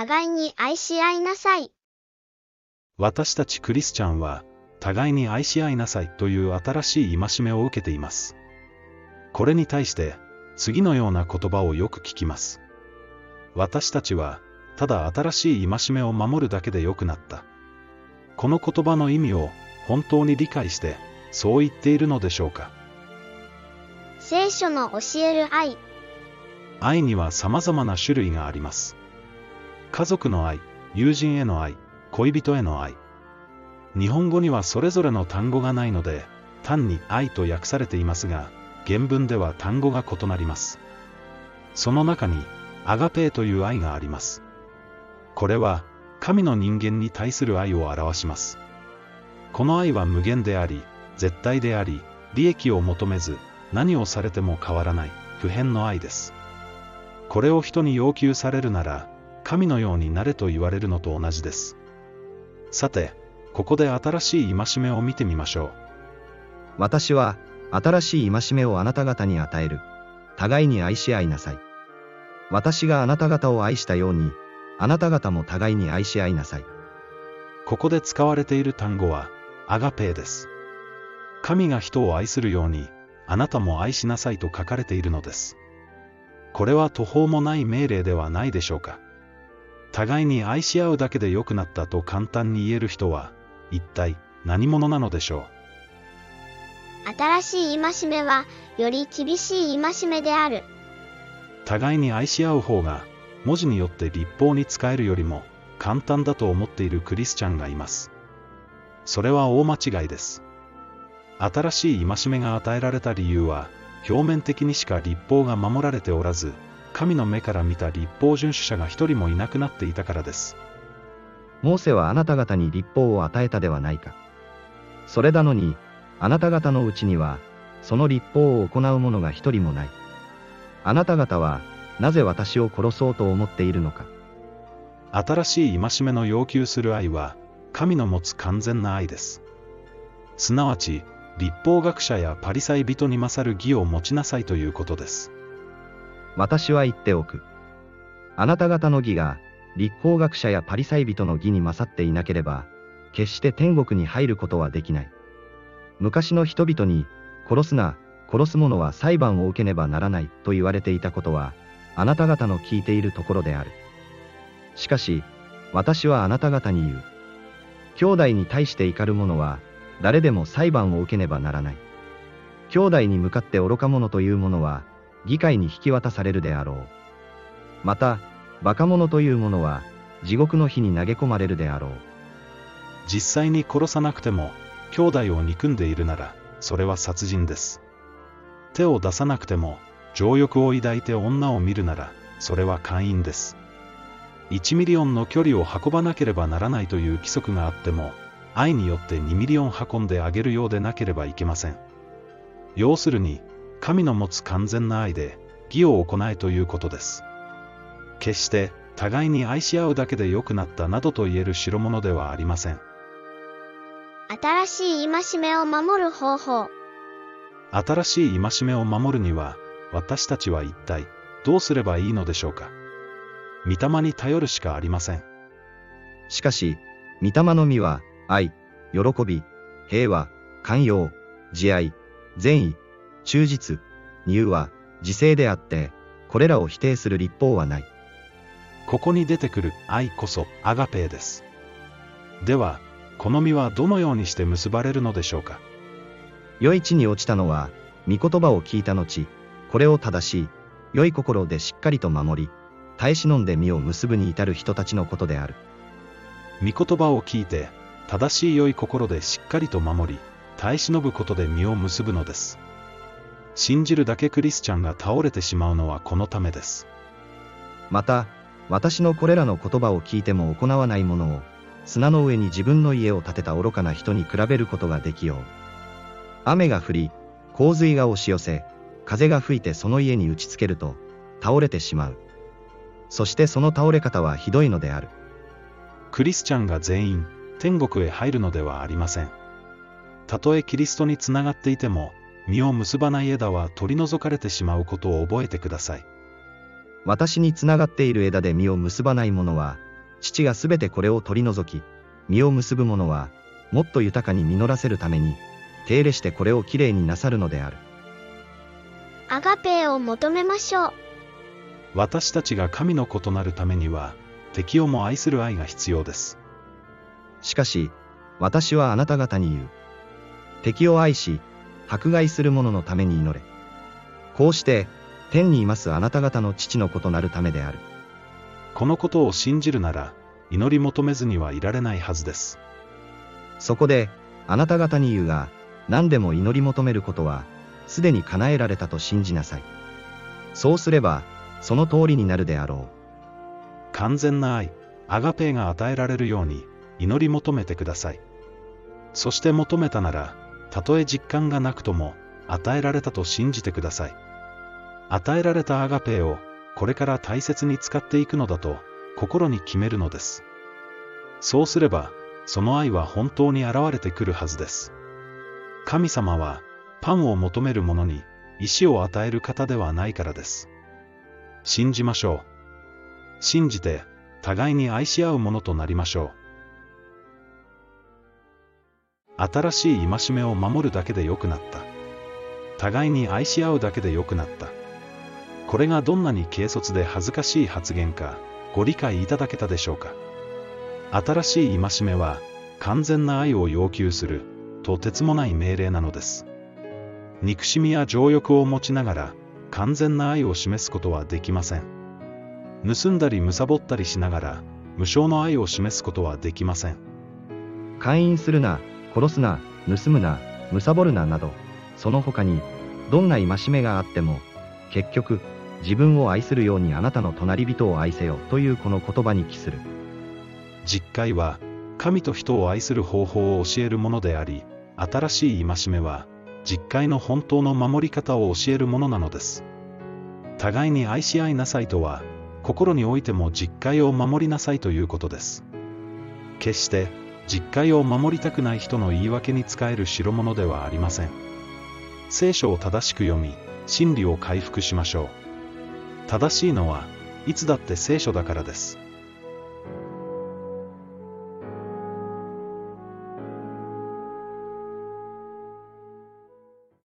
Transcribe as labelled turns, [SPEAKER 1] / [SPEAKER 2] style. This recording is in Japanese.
[SPEAKER 1] 互いに愛し合いなさい。
[SPEAKER 2] 私たちクリスチャンは、互いに愛し合いなさいという新しい戒めを受けています。これに対して、次のような言葉をよく聞きます。私たちは、ただ新しい戒めを守るだけでよくなった。この言葉の意味を本当に理解して、そう言っているのでしょうか。
[SPEAKER 1] 聖書の教える愛。
[SPEAKER 2] 愛には様々な種類があります。家族の愛、友人への愛、恋人への愛。日本語にはそれぞれの単語がないので、単に愛と訳されていますが、原文では単語が異なります。その中に、アガペーという愛があります。これは、神の人間に対する愛を表します。この愛は無限であり、絶対であり、利益を求めず、何をされても変わらない、普遍の愛です。これを人に要求されるなら、神のようになれと言われるのと同じです。さて、ここで新しい戒めを見てみましょう。
[SPEAKER 3] 私は、新しい戒めをあなた方に与える。互いに愛し合いなさい。私があなた方を愛したように、あなた方も互いに愛し合いなさい。
[SPEAKER 2] ここで使われている単語は、アガペーです。神が人を愛するように、あなたも愛しなさいと書かれているのです。これは途方もない命令ではないでしょうか。互いに愛し合うだけで良くなったと簡単に言える人は、一体何者なのでしょ
[SPEAKER 1] う？新しい戒めは、より厳しい戒めである。
[SPEAKER 2] 互いに愛し合う方が、文字によって立法に使えるよりも簡単だと思っているクリスチャンがいます。それは大間違いです。新しい戒めが与えられた理由は、表面的にしか立法が守られておらず、神の目から見た立法遵守者が一人もいなくなっていたからです。
[SPEAKER 3] モーセはあなた方に立法を与えたではないか。それなのに、あなた方のうちには、その立法を行う者が一人もない。あなた方は、なぜ私を殺そうと思っているのか。
[SPEAKER 2] 新しい戒めの要求する愛は、神の持つ完全な愛です。すなわち、立法学者やパリサイ人に勝る義を持ちなさいということです。
[SPEAKER 3] 私は言っておく。あなた方の義が、立法学者やパリサイ人の義に勝っていなければ、決して天国に入ることはできない。昔の人々に、殺すな、殺す者は裁判を受けねばならないと言われていたことは、あなた方の聞いているところである。しかし、私はあなた方に言う。兄弟に対して怒る者は、誰でも裁判を受けねばならない。兄弟に向かって愚か者という者は、議会に引き渡されるであろう。また、馬鹿者という者は、地獄の火に投げ込まれるであろう。
[SPEAKER 2] 実際に殺さなくても、兄弟を憎んでいるなら、それは殺人です。手を出さなくても、情欲を抱いて女を見るなら、それは姦淫です。1ミリオンの距離を運ばなければならないという規則があっても、愛によって2ミリオン運んであげるようでなければいけません。要するに、神の持つ完全な愛で、義を行えということです。決して、互いに愛し合うだけで良くなったなどと言える代物ではありません。
[SPEAKER 1] 新しい戒めを守る方法。
[SPEAKER 2] 新しい戒めを守るには、私たちは一体、どうすればいいのでしょうか。御霊に頼るしかありません。
[SPEAKER 3] しかし、御霊の実は、愛、喜び、平和、寛容、慈愛、善意、忠実、入和、自制であって、これらを否定する立法はない。
[SPEAKER 2] ここに出てくる愛こそアガペーです。では、この実はどのようにして結ばれるのでしょうか？
[SPEAKER 3] 良い地に落ちたのは、御言葉を聞いた後、これを正しい、良い心でしっかりと守り、耐え忍んで実を結ぶに至る人たちのことである。
[SPEAKER 2] 御言葉を聞いて、正しい良い心でしっかりと守り、耐え忍ぶことで実を結ぶのです。信じるだけクリスチャンが倒れてしまうのはこのためです。
[SPEAKER 3] また、私のこれらの言葉を聞いても行わないものを、砂の上に自分の家を建てた愚かな人に比べることができよう。雨が降り、洪水が押し寄せ、風が吹いてその家に打ちつけると、倒れてしまう。そしてその倒れ方はひどいのである。
[SPEAKER 2] クリスチャンが全員、天国へ入るのではありません。たとえキリストにつながっていても、実を結ばない枝は取り除かれてしまうことを覚えてください。
[SPEAKER 3] 私につながっている枝で実を結ばない者は、父がすべてこれを取り除き、実を結ぶ者は、もっと豊かに実らせるために、手入れしてこれをきれいになさるのである。
[SPEAKER 1] アガペーを求めましょう。
[SPEAKER 2] 私たちが神の子となるためには、敵をも愛する愛が必要です。
[SPEAKER 3] しかし、私はあなた方に言う。敵を愛し、迫害する者のために祈れ。こうして、天にいますあなた方の父の子となるためである。
[SPEAKER 2] このことを信じるなら、祈り求めずにはいられないはずです。
[SPEAKER 3] そこで、あなた方に言うが、何でも祈り求めることは、すでに叶えられたと信じなさい。そうすれば、その通りになるであろ
[SPEAKER 2] 完全な愛、アガペーが与えられるように、祈り求めてください。そして求めたなら、たとえ実感がなくとも、与えられたと信じてください。与えられたアガペーを、これから大切に使っていくのだと、心に決めるのです。そうすれば、その愛は本当に現れてくるはずです。神様は、パンを求める者に、石を与える方ではないからです。信じましょう。信じて、互いに愛し合うものとなりましょう。新しい戒めを守るだけでよくなった。互いに愛し合うだけでよくなった。これがどんなに軽率で恥ずかしい発言か、ご理解いただけたでしょうか。新しい戒めは、完全な愛を要求する、とてつもない命令なのです。憎しみや情欲を持ちながら、完全な愛を示すことはできません。盗んだり貪ったりしながら、無償の愛を示すことはできません。
[SPEAKER 3] う。勧誘するな、殺すな、盗むな、貪るななど、その他に、どんな戒めがあっても、結局、自分を愛するようにあなたの隣人を愛せよというこの言葉に帰する。
[SPEAKER 2] 実会は、神と人を愛する方法を教えるものであり、新しい戒めは、実会の本当の守り方を教えるものなのです。互いに愛し合いなさいとは、心においても実会を守りなさいということです。決して、実戒を守りたくない人の言い訳に使える代物ではありません。聖書を正しく読み、真理を回復しましょう。正しいのは、いつだって聖書だからです。